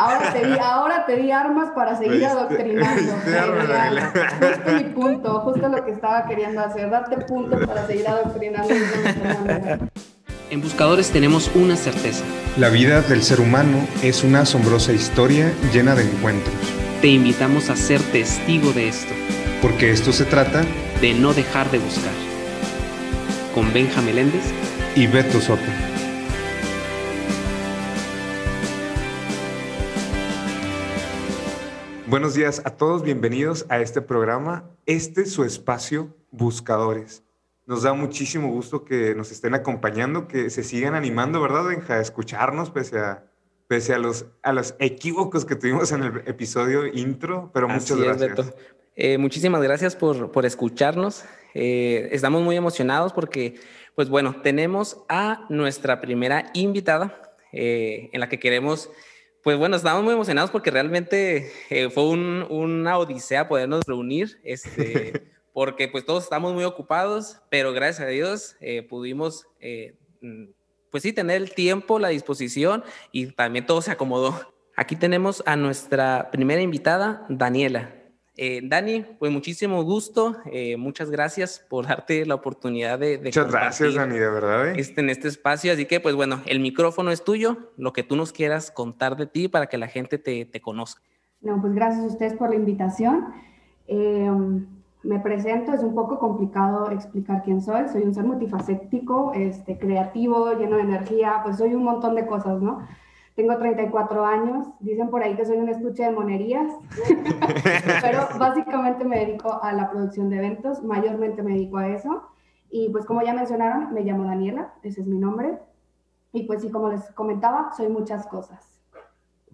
Ahora te di, ahora te di armas para seguir adoctrinando. justo mi punto, justo lo que estaba queriendo hacer, darte punto para seguir adoctrinando. En Buscadores tenemos una certeza. La vida del ser humano es una asombrosa historia llena de encuentros. Te invitamos a ser testigo de esto. Porque esto se trata de no dejar de buscar. Con Benja Meléndez y Beto Soto. Buenos días a todos, bienvenidos a este programa. Este es su espacio Buscadores. Nos da muchísimo gusto que nos estén acompañando, que se sigan animando, ¿verdad, Benja? A escucharnos pese a, pese a, los, a los equívocos que tuvimos en el episodio intro, pero muchas gracias. Eh, muchísimas gracias por, por escucharnos. Eh, estamos muy emocionados porque, pues bueno, tenemos a nuestra primera invitada eh, en la que queremos pues bueno, estamos muy emocionados porque realmente eh, fue una odisea podernos reunir, este, porque pues todos estamos muy ocupados, pero gracias a Dios eh, pudimos, eh, mm, pues sí, tener el tiempo, la disposición y también todo se acomodó. Aquí tenemos a nuestra primera invitada, Daniela. Eh, Dani, pues muchísimo gusto. Eh, muchas gracias por darte la oportunidad de... muchas gracias, Dani, de verdad. ¿eh? Este, en este espacio. Así que, pues bueno, el micrófono es tuyo, lo que tú nos quieras contar de ti para que la gente te, te conozca. No, pues gracias a ustedes por la invitación. me presento, es un poco complicado explicar quién soy. Soy un ser multifacético, este, creativo, lleno de energía, pues soy un montón de cosas, ¿no? Tengo 34 años, dicen por ahí que soy un estuche de monerías, pero básicamente me dedico a la producción de eventos, mayormente me dedico a eso. Y pues como ya mencionaron, me llamo Daniela, ese es mi nombre. Y pues sí, como les comentaba, soy muchas cosas.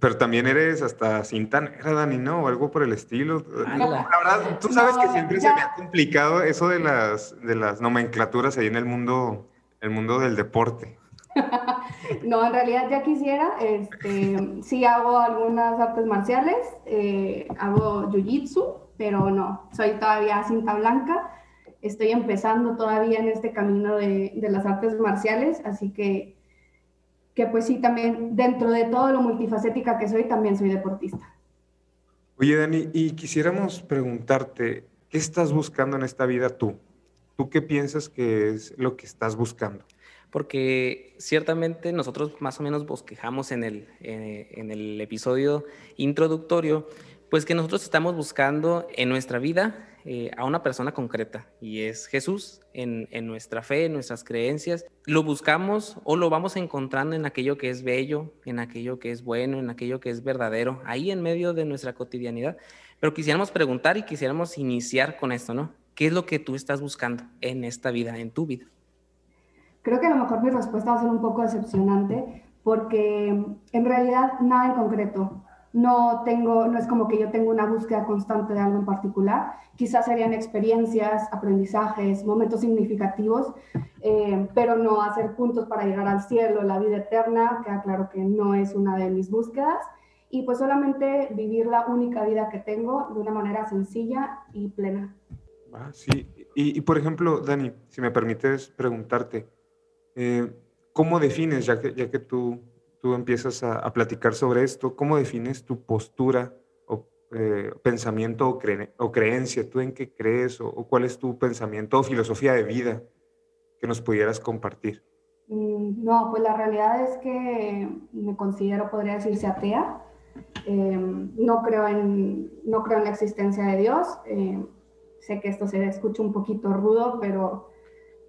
Pero también eres hasta era Dani, ¿no? O algo por el estilo. la verdad, tú sabes que siempre se me ha complicado eso de las, de las nomenclaturas ahí en el mundo, el mundo del deporte. no, en realidad ya quisiera. Este, sí hago algunas artes marciales, eh, hago jiu-jitsu, pero no, soy todavía cinta blanca. Estoy empezando todavía en este camino de, de las artes marciales, así que, que pues sí, también dentro de todo lo multifacética que soy, también soy deportista. Oye, Dani, y quisiéramos preguntarte, ¿qué estás buscando en esta vida tú? ¿Tú qué piensas que es lo que estás buscando? Porque ciertamente nosotros más o menos bosquejamos en el, eh, en el episodio introductorio, pues que nosotros estamos buscando en nuestra vida eh, a una persona concreta y es Jesús en, en, nuestra fe, en nuestras creencias. Lo buscamos o lo vamos encontrando en aquello que es bello, en aquello que es bueno, en aquello que es verdadero, ahí en medio de nuestra cotidianidad. Pero quisiéramos preguntar y quisiéramos iniciar con esto, ¿no? ¿Qué es lo que tú estás buscando en esta vida, en tu vida? Creo que a lo mejor mi respuesta va a ser un poco decepcionante porque en realidad nada en concreto. No tengo, no es como que yo tengo una búsqueda constante de algo en particular. Quizás serían experiencias, aprendizajes, momentos significativos, eh, pero no hacer puntos para llegar al cielo, la vida eterna, queda claro que no es una de mis búsquedas. Y pues solamente vivir la única vida que tengo de una manera sencilla y plena. Ah, sí. Y, y por ejemplo, Dani, si me permites preguntarte, eh, ¿Cómo defines, ya que, ya que tú, tú empiezas a, platicar sobre esto, cómo defines tu postura o eh, pensamiento o, o, creencia? ¿Tú en qué crees o, cuál es tu pensamiento o filosofía de vida que nos pudieras compartir? Mm, no, pues la realidad es que me considero, podría decirse, atea. Em, no, creo en, no creo en la existencia de Dios. Em, sé que esto se escucha un poquito rudo, pero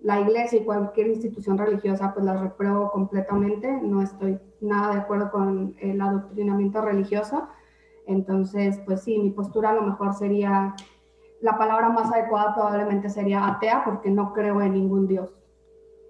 la iglesia y cualquier institución religiosa, pues la repruebo completamente. No estoy nada de acuerdo con el adoctrinamiento religioso. Entonces, pues sí, mi postura a lo mejor sería, la palabra más adecuada probablemente sería atea, porque no creo en ningún Dios.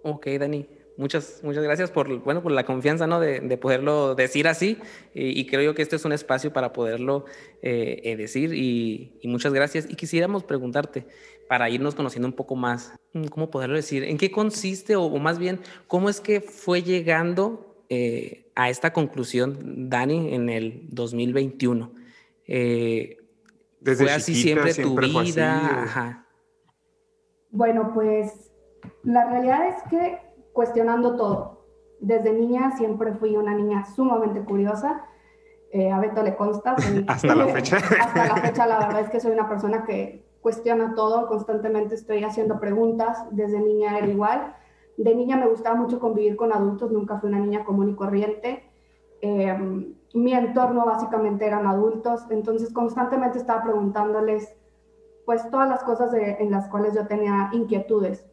Ok, Dani. Muchas, muchas gracias por, bueno, por la confianza ¿no? de, de poderlo decir así y, creo yo que este es un espacio para poderlo eh, eh, decir y, y, muchas gracias. Y quisiéramos preguntarte, para irnos conociendo un poco más, mm, ¿cómo poderlo decir? ¿En qué consiste o, más bien cómo es que fue llegando eh, a esta conclusión Dani en el 2021? Desde ¿Fue así siempre, tu vida? Bueno, pues la realidad es que cuestionando todo. Desde niña siempre fui una niña sumamente curiosa, Eh, a Beto le consta. hasta la fecha. hasta la fecha, la verdad es que soy una persona que cuestiona todo, constantemente estoy haciendo preguntas, desde niña era igual. De niña me gustaba mucho convivir con adultos, nunca fui una niña común y corriente. Em, mi entorno básicamente eran adultos, entonces constantemente estaba preguntándoles pues todas las cosas en las cuales yo tenía inquietudes.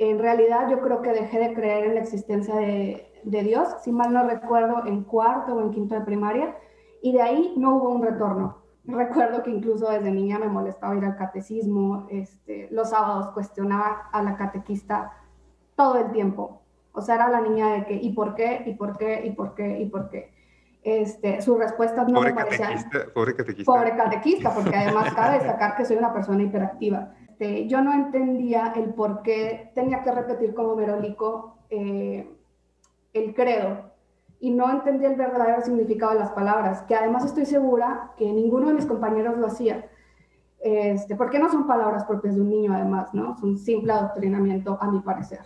En realidad yo creo que dejé de creer en la existencia de, de Dios, si mal no recuerdo, en cuarto o en quinto de primaria, y de ahí no hubo un retorno. Recuerdo que incluso desde niña me molestaba ir al catecismo, este, los sábados cuestionaba a la catequista todo el tiempo. O sea, era la niña de que, ¿y por qué? ¿Y por qué? ¿Y por qué? ¿Y por qué? Este, sus respuestas no me parecían... pobre catequista. Pobre catequista, porque además cabe destacar que soy una persona hiperactiva. Este, yo no entendía el por qué tenía que repetir como merolico eh, el credo y no entendía el verdadero significado de las palabras, que además estoy segura que ninguno de mis compañeros lo hacía. Este, porque no son palabras propias de un niño, además, ¿no? Es un simple adoctrinamiento, a mi parecer.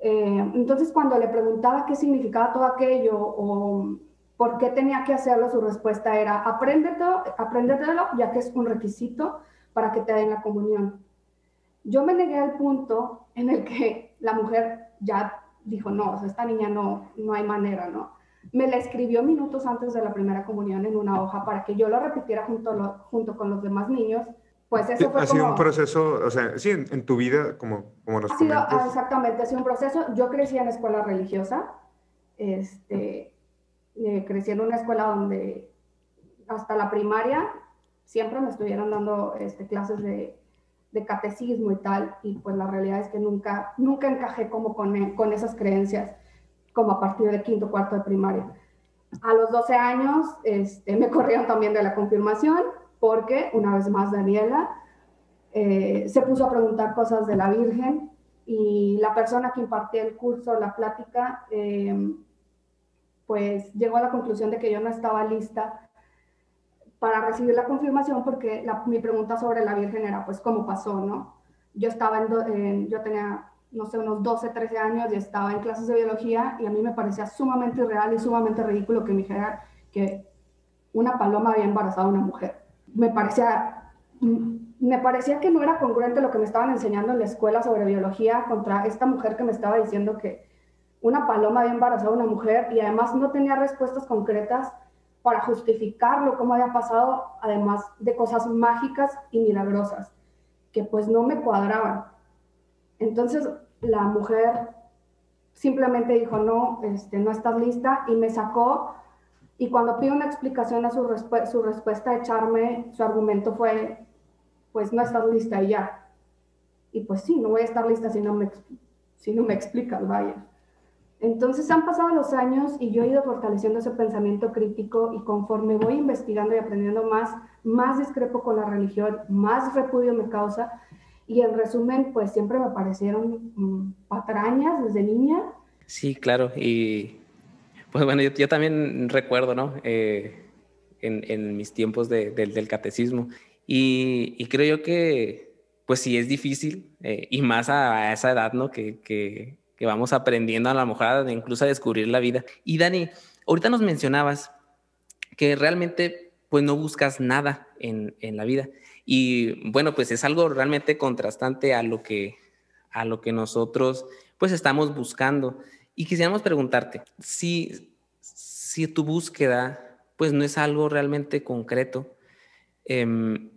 Eh, entonces, cuando le preguntaba qué significaba todo aquello o por qué tenía que hacerlo, su respuesta era, apréndetelo, apréndetelo, ya que es un requisito para que te den la comunión. Yo me negué al punto en el que la mujer ya dijo, no, esta niña no, no hay manera, ¿no? Me la escribió minutos antes de la primera comunión en una hoja para que yo lo repitiera junto, junto con los demás niños. Pues eso fue ha sido un proceso, o sea, sí, en, tu vida, como, como nos ha sido, Exactamente, ha sido un proceso. Yo crecí en escuela religiosa, este, eh, crecí en una escuela donde hasta la primaria siempre me estuvieron dando este, clases de, de catecismo y tal, y pues la realidad es que nunca, nunca encajé como con, con esas creencias, como a partir de quinto, cuarto de primaria. A los 12 años este, me corrieron también de la confirmación, porque una vez más Daniela eh, se puso a preguntar cosas de la Virgen y la persona que impartía el curso, la plática, eh, pues llegó a la conclusión de que yo no estaba lista para recibir la confirmación porque mi pregunta sobre la Virgen era, pues, ¿cómo pasó, no? Yo estaba en, yo tenía, no sé, unos 12, 13 años y estaba en clases de biología y a mí me parecía sumamente irreal y sumamente ridículo que me dijera que una paloma había embarazado a una mujer. Me parecía, me parecía que no era congruente lo que me estaban enseñando en la escuela sobre biología contra esta mujer que me estaba diciendo que una paloma había embarazado a una mujer y además no tenía respuestas concretas para justificarlo, cómo había pasado, además de cosas mágicas y milagrosas, que pues no me cuadraban. Entonces la mujer simplemente dijo, no, este, no estás lista, y me sacó, y cuando pido una explicación a su, su respuesta a echarme, su argumento fue, pues no estás lista y ya. Y pues sí, no voy a estar lista si no me, si no me explicas, vaya. Entonces han pasado los años y yo he ido fortaleciendo ese pensamiento crítico y conforme voy investigando y aprendiendo más, más discrepo con la religión, más repudio me causa. Y en resumen, pues siempre me parecieron mm, patrañas desde niña. Sí, claro. Y pues bueno, yo, también recuerdo, ¿no? Eh, en, mis tiempos del catecismo. Y, creo yo que, pues sí, es difícil, eh, y más a, esa edad, ¿no? que, que vamos aprendiendo a la mojada, incluso a descubrir la vida. Y Dani, ahorita nos mencionabas que realmente pues no buscas nada en, en, la vida. Y bueno, pues es algo realmente contrastante a lo que, a lo que nosotros pues estamos buscando. Y quisiéramos preguntarte, si, si tu búsqueda pues no es algo realmente concreto, em,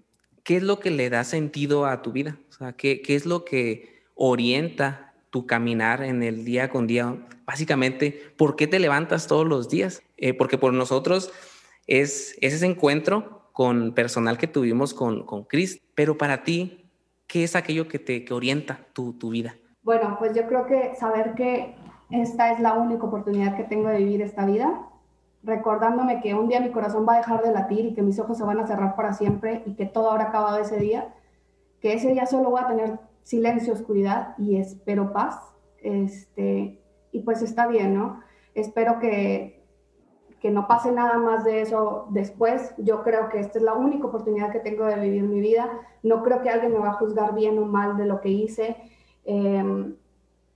¿qué es lo que le da sentido a tu vida? O sea, ¿qué, qué es lo que orienta tu caminar en el día con día. Básicamente, ¿por qué te levantas todos los días? Eh, porque por nosotros es, ese encuentro con personal que tuvimos con, con Chris, pero para ti, ¿qué es aquello que te que orienta tu, tu vida? Bueno, pues yo creo que saber que esta es la única oportunidad que tengo de vivir esta vida, recordándome que un día mi corazón va a dejar de latir y que mis ojos se van a cerrar para siempre y que todo habrá acabado ese día, que ese día solo voy a tener silencio, oscuridad y espero paz. Este, y pues está bien, ¿no? Espero que, que no pase nada más de eso después. Yo creo que esta es la única oportunidad que tengo de vivir mi vida. No creo que alguien me va a juzgar bien o mal de lo que hice. Em,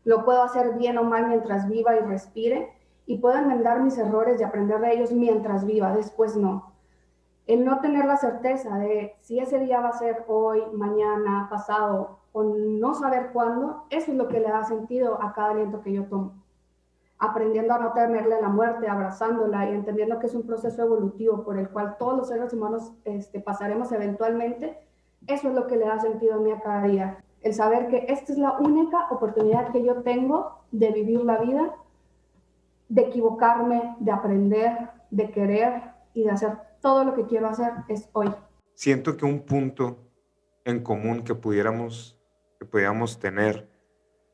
lo puedo hacer bien o mal mientras viva y respire. y puedo enmendar mis errores y aprender de ellos mientras viva, después no. El no tener la certeza de si ese día va a ser hoy, mañana, pasado o no saber cuándo, eso es lo que le da sentido a cada aliento que yo tomo. Aprendiendo a no temerle a la muerte, abrazándola y entendiendo que es un proceso evolutivo por el cual todos los seres humanos este, pasaremos eventualmente, eso es lo que le da sentido a mí a cada día. El saber que esta es la única oportunidad que yo tengo de vivir la vida de equivocarme, de aprender, de querer y de hacer todo lo que quiero hacer es hoy. Siento que un punto en común que pudiéramos, que pudiéramos tener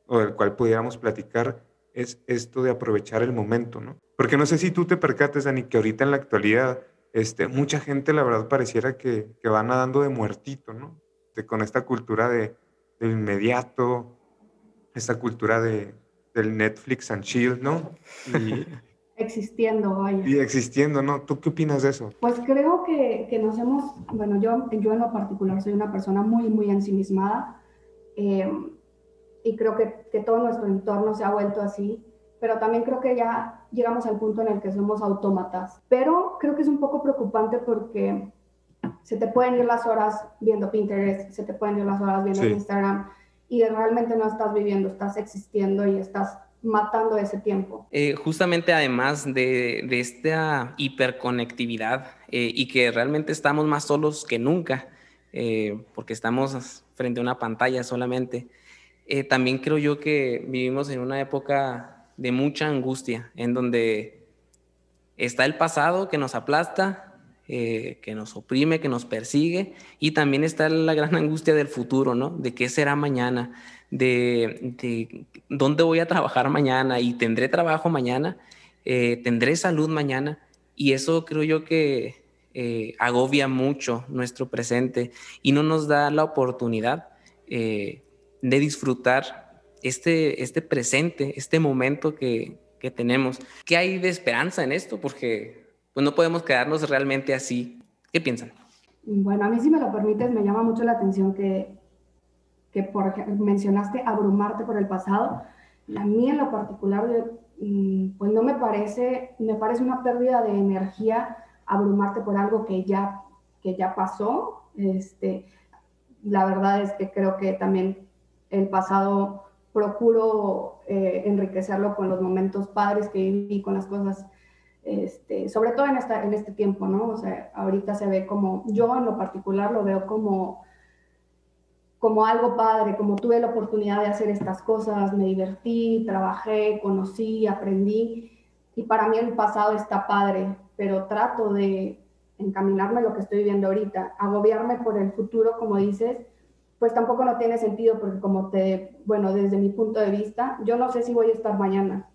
o del cual pudiéramos platicar es esto de aprovechar el momento, ¿no? Porque no sé si tú te percates, Dani, que ahorita en la actualidad este, mucha gente, la verdad, pareciera que, que va nadando de muertito, ¿no? De, con esta cultura de, del inmediato, esta cultura de, del Netflix and chill, ¿no? Y, existiendo, vaya. Y existiendo, ¿no? ¿Tú qué opinas de eso? Pues creo que, que nos hemos, bueno, yo, yo en lo particular soy una persona muy, muy ensimismada eh, y creo que, que todo nuestro entorno se ha vuelto así, pero también creo que ya llegamos al punto en el que somos autómatas. Pero creo que es un poco preocupante porque se te pueden ir las horas viendo Pinterest, se te pueden ir las horas viendo Instagram y realmente no estás viviendo, estás existiendo y estás matando ese tiempo. Eh, justamente además de, de esta hiperconectividad eh, y que realmente estamos más solos que nunca, eh, porque estamos frente a una pantalla solamente, también creo yo que vivimos en una época de mucha angustia, en donde está el pasado que nos aplasta, eh, que nos oprime, que nos persigue, y también está la gran angustia del futuro, ¿no? De qué será mañana, de, dónde voy a trabajar mañana y tendré trabajo mañana, eh, tendré salud mañana, y eso creo yo que eh, agobia mucho nuestro presente y no nos da la oportunidad de disfrutar este, este presente, este momento que, que tenemos. ¿Qué hay de esperanza en esto? Porque pues no podemos quedarnos realmente así. ¿Qué piensan? Bueno, a mí si me lo permites, me llama mucho la atención que, que por, mencionaste abrumarte por el pasado. A mí en lo particular, mm, pues no me parece, me parece una pérdida de energía abrumarte por algo que ya, que ya pasó. Este, la verdad es que creo que también el pasado procuro eh, enriquecerlo con los momentos padres que viví, con las cosas este, sobre todo en, esta, en este tiempo, ¿no? O sea, ahorita se ve como, yo en lo particular lo veo como, como algo padre, como tuve la oportunidad de hacer estas cosas, me divertí, trabajé, conocí, aprendí, y para mí el pasado está padre, pero trato de encaminarme a lo que estoy viviendo ahorita, agobiarme por el futuro, como dices, pues tampoco no tiene sentido porque como te, bueno, desde mi punto de vista, yo no sé si voy a estar mañana,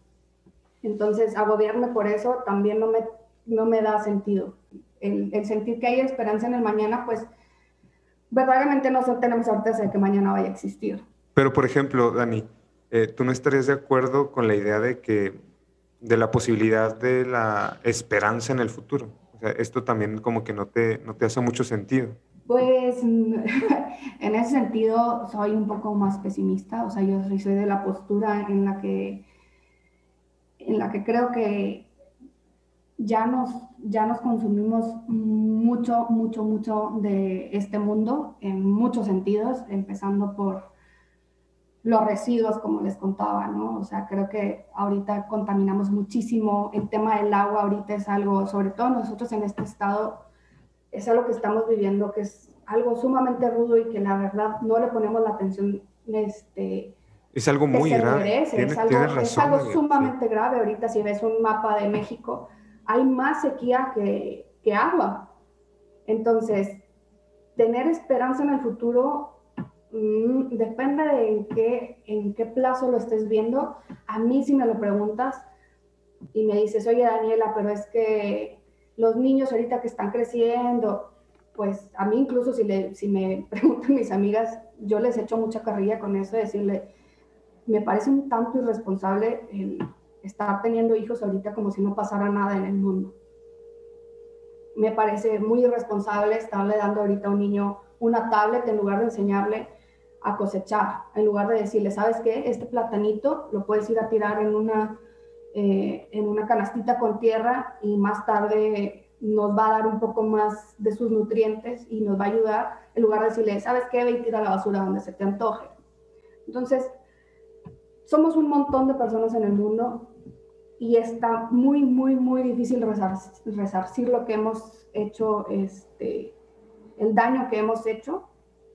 entonces, agobiarme por eso también no me, no me da sentido. El, sentir que hay esperanza en el mañana, pues verdaderamente no tenemos certeza de que mañana vaya a existir. Pero, por ejemplo, Dani, eh, ¿tú no estarías de acuerdo con la idea de que, de la posibilidad de la esperanza en el futuro? O sea, esto también como que no te, no te hace mucho sentido. Pues en ese sentido soy un poco más pesimista, o sea, yo soy de la postura en la que en la que creo que ya nos, ya nos consumimos mucho, mucho, mucho de este mundo en muchos sentidos, empezando por los residuos, como les contaba, ¿no? O sea, creo que ahorita contaminamos muchísimo. El tema del agua ahorita es algo, sobre todo nosotros en este estado, es algo que estamos viviendo, que es algo sumamente rudo y que la verdad no le ponemos la atención este, es algo muy grave. es, algo, sumamente grave. Ahorita si ves un mapa de México, hay más sequía que, que agua. Entonces, tener esperanza en el futuro mm, depende de en qué, en qué plazo lo estés viendo. A mí si me lo preguntas y me dices, oye Daniela, pero es que los niños ahorita que están creciendo, pues a mí incluso si, le, si me preguntan mis amigas, yo les echo mucha carrilla con eso, decirle, me parece un tanto irresponsable estar teniendo hijos ahorita como si no pasara nada en el mundo. Me parece muy irresponsable estarle dando ahorita a un niño una tablet en lugar de enseñarle a cosechar, en lugar de decirle, ¿sabes qué? Este platanito lo puedes ir a tirar en una, eh, en una canastita con tierra y más tarde nos va a dar un poco más de sus nutrientes y nos va a ayudar en lugar de decirle, ¿sabes qué? Ve y tira la basura donde se te antoje. Entonces, somos un montón de personas en el mundo y está muy, muy, muy difícil resarcir, lo que hemos hecho, este, el daño que hemos hecho.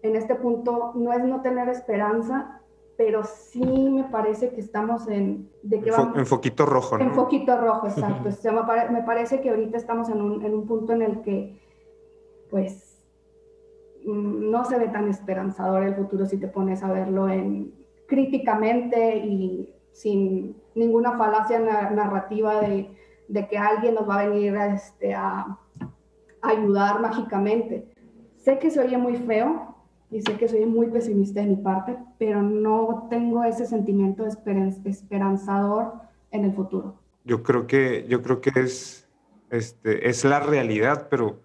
En este punto no es no tener esperanza, pero sí me parece que estamos en... De que en foquito rojo, ¿no? En foquito rojo, exacto. me, parece que ahorita estamos en un, en un punto en el que, pues, mm, no se ve tan esperanzador el futuro si te pones a verlo en, críticamente y sin ninguna falacia narrativa de, que alguien nos va a venir a, este, a, ayudar mágicamente. Sé que se oye muy feo y sé que soy muy pesimista de mi parte, pero no tengo ese sentimiento esperanzador en el futuro. Yo creo que, yo creo que es, este, es la realidad, pero,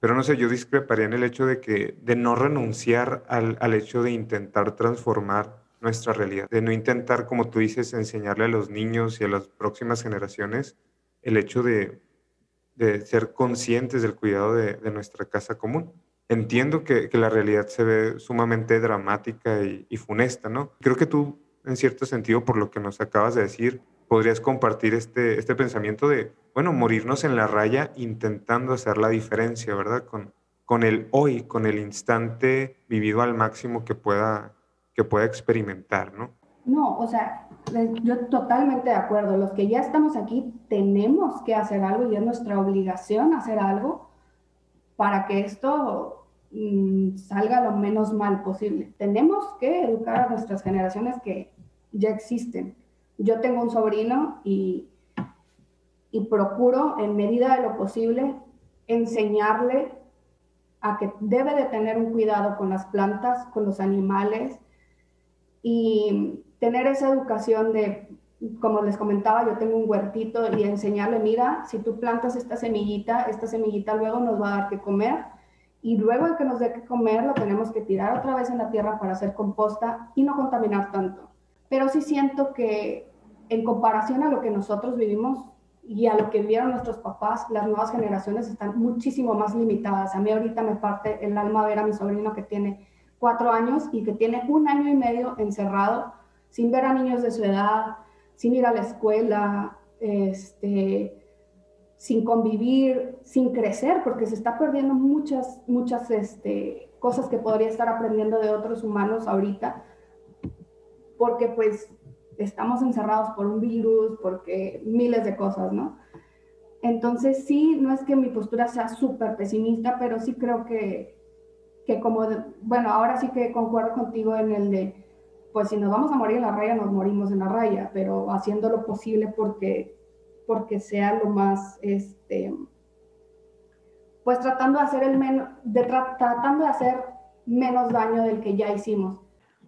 pero no sé, yo discreparía en el hecho de, que, de no renunciar al, al hecho de intentar transformar nuestra realidad, de no intentar, como tú dices, enseñarle a los niños y a las próximas generaciones el hecho de, ser conscientes del cuidado de, nuestra casa común. Entiendo que, la realidad se ve sumamente dramática y, y, funesta, ¿no? Creo que tú, en cierto sentido, por lo que nos acabas de decir, podrías compartir este, este pensamiento de, bueno, morirnos en la raya intentando hacer la diferencia, ¿verdad? Con, con el hoy, con el instante vivido al máximo que pueda, que pueda experimentar, ¿no? No, o sea, yo totalmente de acuerdo. Los que ya estamos aquí tenemos que hacer algo y es nuestra obligación hacer algo para que esto mm, salga lo menos mal posible. Tenemos que educar a nuestras generaciones que ya existen. Yo tengo un sobrino y, y procuro en medida de lo posible enseñarle a que debe de tener un cuidado con las plantas, con los animales, y tener esa educación de, como les comentaba, yo tengo un huertito y enseñarle, mira, si tú plantas esta semillita, esta semillita luego nos va a dar que comer y luego de que nos dé que comer lo tenemos que tirar otra vez en la tierra para hacer composta y no contaminar tanto. Pero sí siento que en comparación a lo que nosotros vivimos y a lo que vieron nuestros papás, las nuevas generaciones están muchísimo más limitadas. A mí ahorita me parte el alma ver a mi sobrino que tiene cuatro años y que tiene un año y medio encerrado sin ver a niños de su edad, sin ir a la escuela, este, sin convivir, sin crecer, porque se está perdiendo muchas, muchas este, cosas que podría estar aprendiendo de otros humanos ahorita, porque pues estamos encerrados por un virus, porque miles de cosas, ¿no? Entonces sí, no es que mi postura sea súper pesimista, pero sí creo que que como, bueno, ahora sí que concuerdo contigo en el de, pues si nos vamos a morir en la raya, nos morimos en la raya, pero haciendo lo posible porque, porque sea lo más, este, pues tratando de hacer el menos, de tratando de hacer menos daño del que ya hicimos.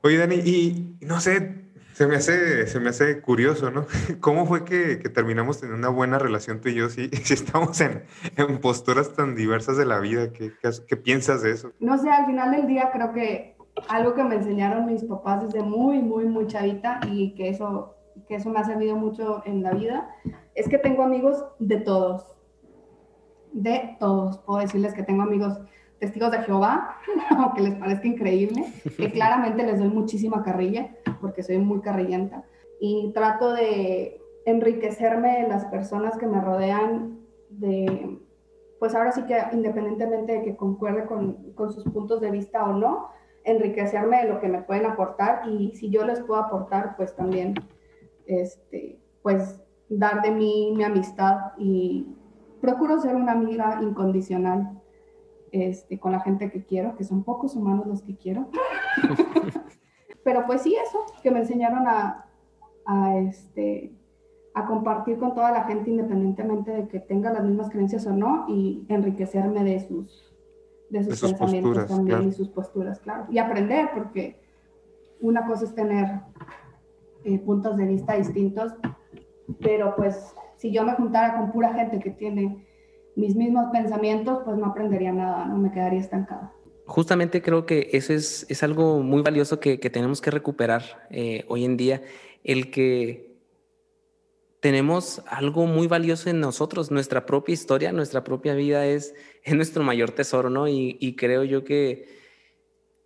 Oye, Dani, y no sé, se me hace, se me hace curioso, ¿no? ¿Cómo fue que, que terminamos teniendo una buena relación tú y yo si, si estamos en, en, posturas tan diversas de la vida? ¿Qué, ¿Qué, piensas de eso? No sé, al final del día creo que algo que me enseñaron mis papás desde muy, muy, muy chavita y que eso, que eso me ha servido mucho en la vida, es que tengo amigos de todos. De todos. Puedo decirles que tengo amigos testigos de Jehová, aunque les parezca increíble, que claramente les doy muchísima carrilla, porque soy muy carrillenta, y trato de enriquecerme de las personas que me rodean, de, pues ahora sí que independientemente de que concuerde con, con sus puntos de vista o no, enriquecerme de lo que me pueden aportar y si yo les puedo aportar, pues también, este, pues dar de mí mi amistad y procuro ser una amiga incondicional este, con la gente que quiero, que son pocos humanos los que quiero. Pero pues sí, eso, que me enseñaron a, a, este, a compartir con toda la gente independientemente de que tenga las mismas creencias o no y enriquecerme de sus, de sus, pensamientos también y sus posturas, claro. Y aprender, porque una cosa es tener eh, puntos de vista distintos, pero pues si yo me juntara con pura gente que tiene mis mismos pensamientos, pues no aprendería nada, no me quedaría estancada. Justamente creo que eso es, es algo muy valioso que, que tenemos que recuperar eh, hoy en día, el que tenemos algo muy valioso en nosotros, nuestra propia historia, nuestra propia vida es, es nuestro mayor tesoro, ¿no? Y, creo yo que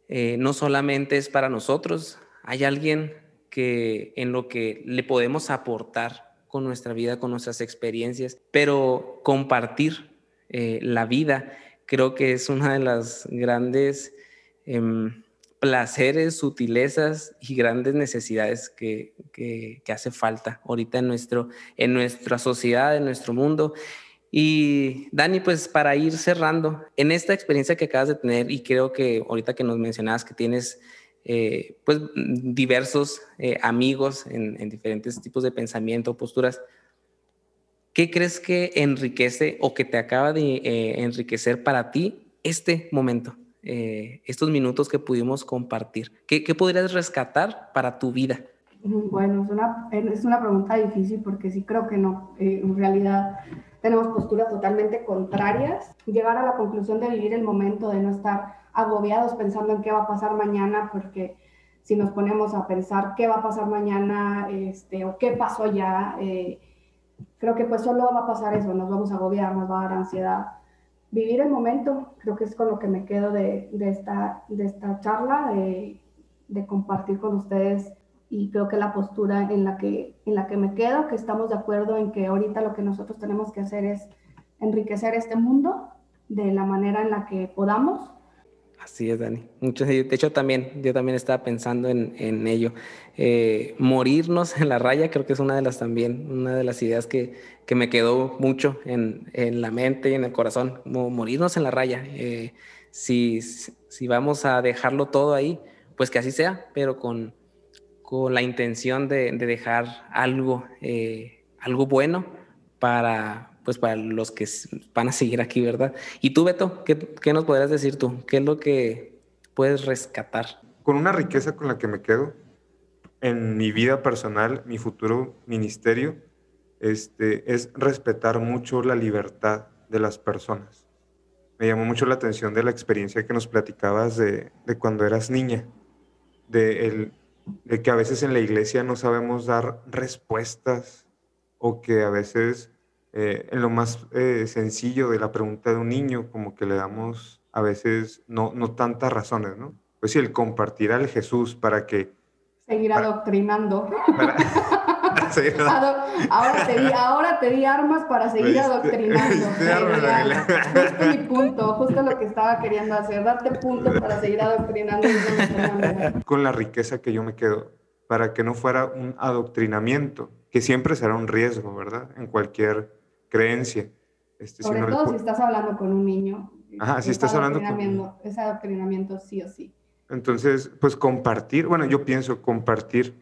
eh, no solamente es para nosotros, hay alguien que en lo que le podemos aportar con nuestra vida, con nuestras experiencias, pero compartir eh, la vida creo que es una de las grandes em, placeres, sutilezas y grandes necesidades que, que, hace falta ahorita en, nuestro, en nuestra sociedad, en nuestro mundo. Y Dani, pues para ir cerrando, en esta experiencia que acabas de tener, y creo que ahorita que nos mencionabas que tienes eh, pues diversos eh, amigos en, en, diferentes tipos de pensamiento, posturas, ¿qué crees que enriquece o que te acaba de eh, enriquecer para ti este momento? Eh, estos minutos que pudimos compartir? ¿Qué, ¿Qué, podrías rescatar para tu vida? Bueno, es una, es una pregunta difícil porque sí creo que no. Eh, en realidad tenemos posturas totalmente contrarias. Llegar a la conclusión de vivir el momento, de no estar agobiados pensando en qué va a pasar mañana, porque si nos ponemos a pensar qué va a pasar mañana este, o qué pasó ya, eh, creo que pues solo va a pasar eso, nos vamos a agobiar, nos va a dar ansiedad vivir el momento, creo que es con lo que me quedo de, esta, de esta charla, de, de, compartir con ustedes y creo que la postura en la que, en la que me quedo, que estamos de acuerdo en que ahorita lo que nosotros tenemos que hacer es enriquecer este mundo de la manera en la que podamos Así es, Dani. De hecho, también, yo también estaba pensando en, ello. Eh, morirnos en la raya creo que es una de las también, una de las ideas que, que me quedó mucho en, en, la mente y en el corazón, morirnos en la raya. Eh, si, si vamos a dejarlo todo ahí, pues que así sea, pero con, con la intención de, de dejar algo, eh, algo bueno para, pues para los que van a seguir aquí, ¿verdad? Y tú, Beto, ¿qué, ¿qué, nos podrías decir tú? ¿Qué es lo que puedes rescatar? Con una riqueza con la que me quedo en mi vida personal, mi futuro ministerio, este, es respetar mucho la libertad de las personas. Me llamó mucho la atención de la experiencia que nos platicabas de, de cuando eras niña, de, el, de que a veces en la iglesia no sabemos dar respuestas o que a veces eh, en lo más eh, sencillo de la pregunta de un niño, como que le damos a veces no, no tantas razones, ¿no? Pues sí, el compartir al Jesús para que... Seguir adoctrinando. ahora, te di, ahora te di armas para seguir adoctrinando. justo mi punto, justo lo que estaba queriendo hacer, darte puntos para seguir adoctrinando. Con la riqueza que yo me quedo, para que no fuera un adoctrinamiento, que siempre será un riesgo, ¿verdad? En cualquier creencia. Este, Sobre todo si estás hablando con un niño. Ajá, si estás hablando con... Ese adoctrinamiento sí o sí. Entonces, pues compartir, bueno, yo pienso compartir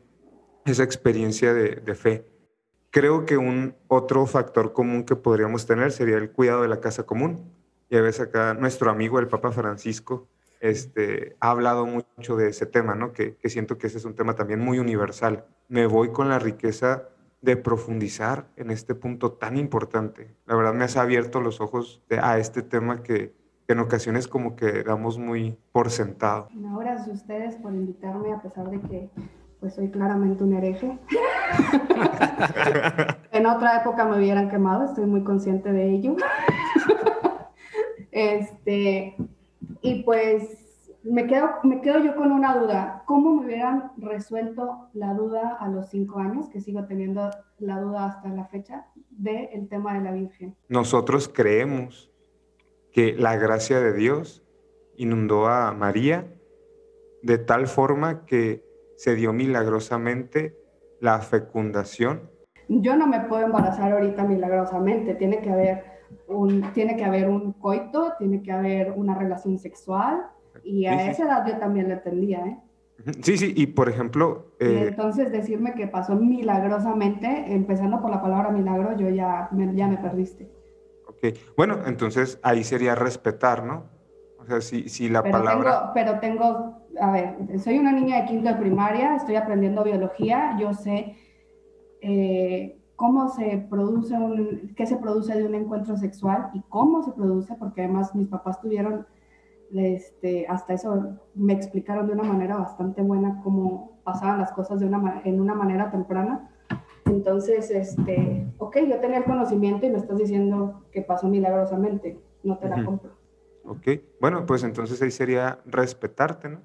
esa experiencia de, de, fe. Creo que un otro factor común que podríamos tener sería el cuidado de la casa común. Y a veces acá nuestro amigo, el Papa Francisco, este, ha hablado mucho de ese tema, ¿no? Que, que siento que ese es un tema también muy universal. Me voy con la riqueza de profundizar en este punto tan importante. La verdad me has abierto los ojos a este tema que, en ocasiones como que damos muy por sentado. Ahora ustedes por invitarme a pesar de que pues soy claramente un hereje. en otra época me hubieran quemado, estoy muy consciente de ello. este, y pues me quedo, me quedo yo con una duda. ¿Cómo me hubieran resuelto la duda a los cinco años, que sigo teniendo la duda hasta la fecha, del tema de la Virgen? Nosotros creemos que la gracia de Dios inundó a María de tal forma que se dio milagrosamente la fecundación. Yo no me puedo embarazar ahorita milagrosamente, tiene que haber un, tiene que haber un coito, tiene que haber una relación sexual, y a esa edad yo también lo entendía, ¿eh? Sí, sí, y por ejemplo... Eh, entonces decirme que pasó milagrosamente, empezando por la palabra milagro, yo ya me, ya me perdiste. Ok, bueno, entonces ahí sería respetar, ¿no? O sea, si, si la palabra... pero tengo, a ver, soy una niña de quinto de primaria, estoy aprendiendo biología, yo sé eh, cómo se produce un, qué se produce de un encuentro sexual y cómo se produce, porque además mis papás tuvieron este, hasta eso me explicaron de una manera bastante buena cómo pasaban las cosas de una, en una manera temprana. Entonces, este, ok, yo tenía el conocimiento y me estás diciendo que pasó milagrosamente, no te la compro. Ok, bueno, pues entonces ahí sería respetarte, ¿no?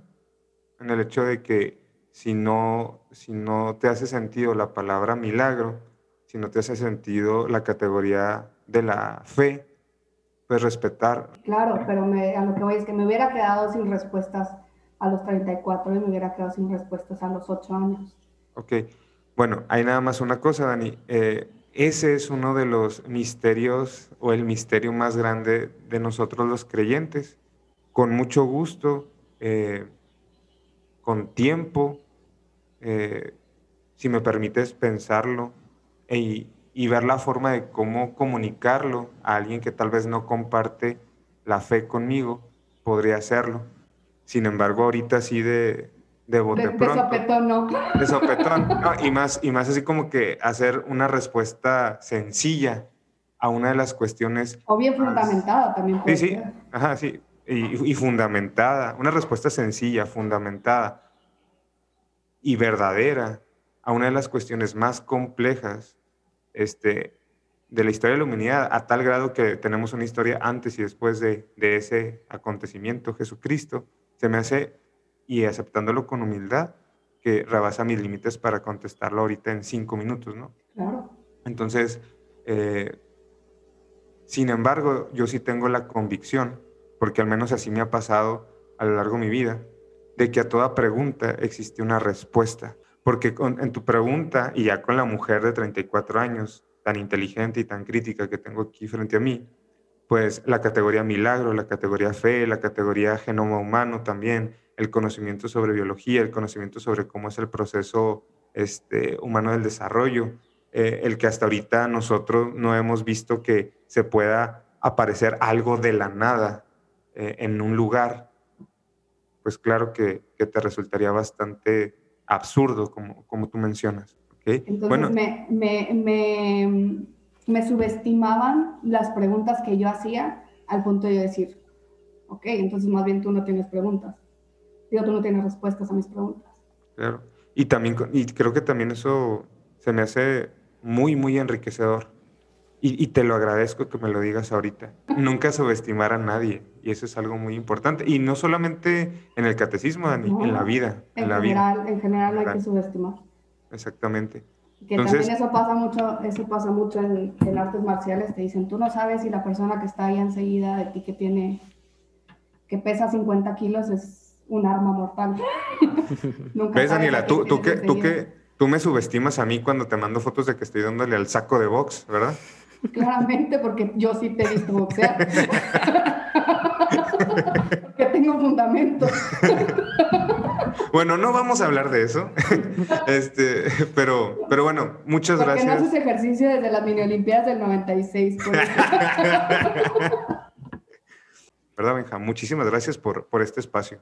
En el hecho de que si no, si no te hace sentido la palabra milagro, si no te hace sentido la categoría de la fe, pues respetar. Claro, pero me, a lo que voy es que me hubiera quedado sin respuestas a los 34 y me hubiera quedado sin respuestas a los 8 años. Ok, bueno, hay nada más una cosa, Dani. Eh, ese es uno de los misterios o el misterio más grande de nosotros los creyentes. Con mucho gusto, eh, con tiempo, eh, si me permites pensarlo e, y ver la forma de cómo comunicarlo a alguien que tal vez no comparte la fe conmigo, podría hacerlo. Sin embargo, ahorita sí de, de bote de, pronto. De sopetón, ¿no? De sopetón, no, y, más, y más así como que hacer una respuesta sencilla a una de las cuestiones. O bien fundamentada también. sí, sí, ajá, sí, y, y, fundamentada, una respuesta sencilla, fundamentada y verdadera a una de las cuestiones más complejas este, de la historia de la humanidad, a tal grado que tenemos una historia antes y después de, de ese acontecimiento, Jesucristo, se me hace y aceptándolo con humildad, que rebasa mis límites para contestarlo ahorita en cinco minutos, ¿no? Claro. Entonces, eh, sin embargo, yo sí tengo la convicción, porque al menos así me ha pasado a lo largo de mi vida, de que a toda pregunta existe una respuesta. Porque en tu pregunta, y ya con la mujer de 34 años, tan inteligente y tan crítica que tengo aquí frente a mí, pues la categoría milagro, la categoría fe, la categoría genoma humano también, el conocimiento sobre biología, el conocimiento sobre cómo es el proceso este, humano del desarrollo, eh, el que hasta ahorita nosotros no hemos visto que se pueda aparecer algo de la nada eh, en un lugar, pues claro que, que, te resultaría bastante absurdo, como, como tú mencionas. Entonces bueno, me, me, me, me subestimaban las preguntas que yo hacía al punto de decir, ok, entonces más bien tú no tienes preguntas tú no tienes respuestas a mis preguntas. Claro. Y también, y creo que también eso se me hace muy, muy enriquecedor. Y, te lo agradezco que me lo digas ahorita. Nunca subestimar a nadie. Y eso es algo muy importante. Y no solamente en el catecismo, Dani, en la vida. En, la general, vida. En general no hay que subestimar. Exactamente. Que también eso pasa mucho, eso pasa mucho en, en, artes marciales. Te dicen, tú no sabes si la persona que está ahí enseguida de ti que tiene, que pesa 50 kilos es un arma mortal. ¿Ves, Daniela? Tú, tú, que, tú, que, tú me subestimas a mí cuando te mando fotos de que estoy dándole al saco de box, ¿verdad? Claramente, porque yo sí te he visto boxear. que tengo fundamento. bueno, no vamos a hablar de eso. este, pero, pero bueno, muchas porque gracias. no haces ejercicio desde las mini olimpiadas del 96. ¿Verdad, Benja? Muchísimas gracias por, por este espacio.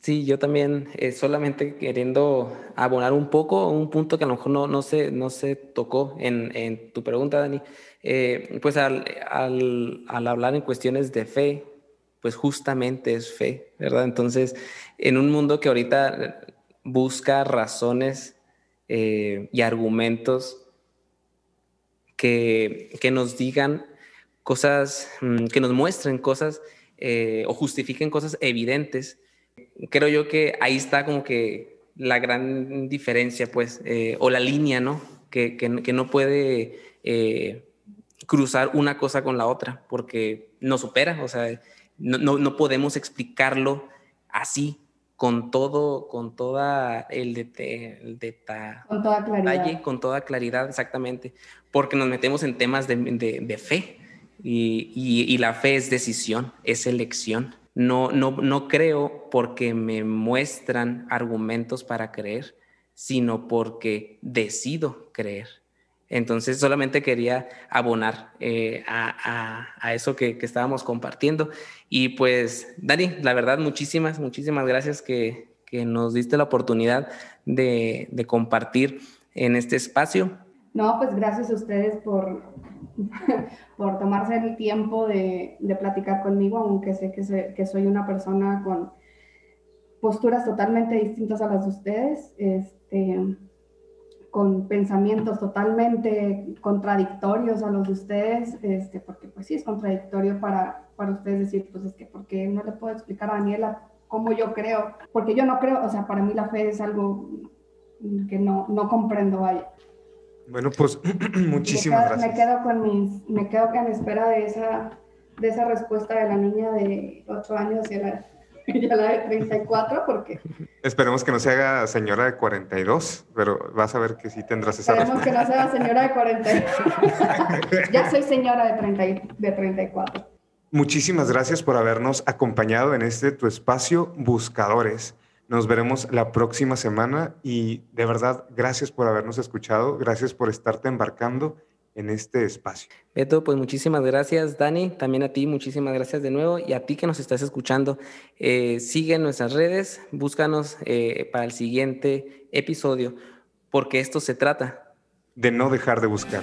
Sí, yo también eh, solamente queriendo abonar un poco un punto que a lo mejor no, no, se, no se tocó en, en tu pregunta, Dani. Eh, pues al, al, al, hablar en cuestiones de fe, pues justamente es fe, ¿verdad? Entonces, en un mundo que ahorita busca razones eh, y argumentos que, que, nos digan cosas, mm, que nos muestren cosas o justifiquen cosas evidentes, creo yo que ahí está como que la gran diferencia, pues, eh, o la línea, ¿no? Que, que, no puede eh, cruzar una cosa con la otra, porque no supera, o sea, no, no, no podemos explicarlo así, con todo, con toda el, de, el con toda claridad. con toda claridad, exactamente, porque nos metemos en temas de, de, de fe y, y, y la fe es decisión, es elección. No, no, no creo porque me muestran argumentos para creer, sino porque decido creer. Entonces solamente quería abonar eh, a, eso que, estábamos compartiendo. Y pues, Dani, la verdad, muchísimas, muchísimas gracias que, nos diste la oportunidad de, de, compartir en este espacio. No, pues gracias a ustedes por, por tomarse el tiempo de, platicar conmigo, aunque sé que, soy una persona con posturas totalmente distintas a las de ustedes. Este, con pensamientos totalmente contradictorios a los de ustedes, este, porque pues sí es contradictorio para, para ustedes decir, pues es que porque no le puedo explicar a Daniela cómo yo creo, porque yo no creo, o sea, para mí la fe es algo que no, no comprendo, vaya. Bueno, pues muchísimas gracias. Me quedo con mis, me quedo en espera de esa, de esa respuesta de la niña de 8 años y la, y la de 34, porque... Esperemos que no se haga señora de 42, pero vas a ver que sí tendrás esa Esperemos que no sea señora de 42. ya soy señora de, 30, de 34. Muchísimas gracias por habernos acompañado en este tu espacio Buscadores. Nos veremos la próxima semana y de verdad, gracias por habernos escuchado, gracias por estarte embarcando en este espacio. Beto, pues muchísimas gracias, Dani, también a ti, muchísimas gracias de nuevo y a ti que nos estás escuchando. Eh, sigue nuestras redes, búscanos eh, para el siguiente episodio, porque esto se trata de no dejar de buscar.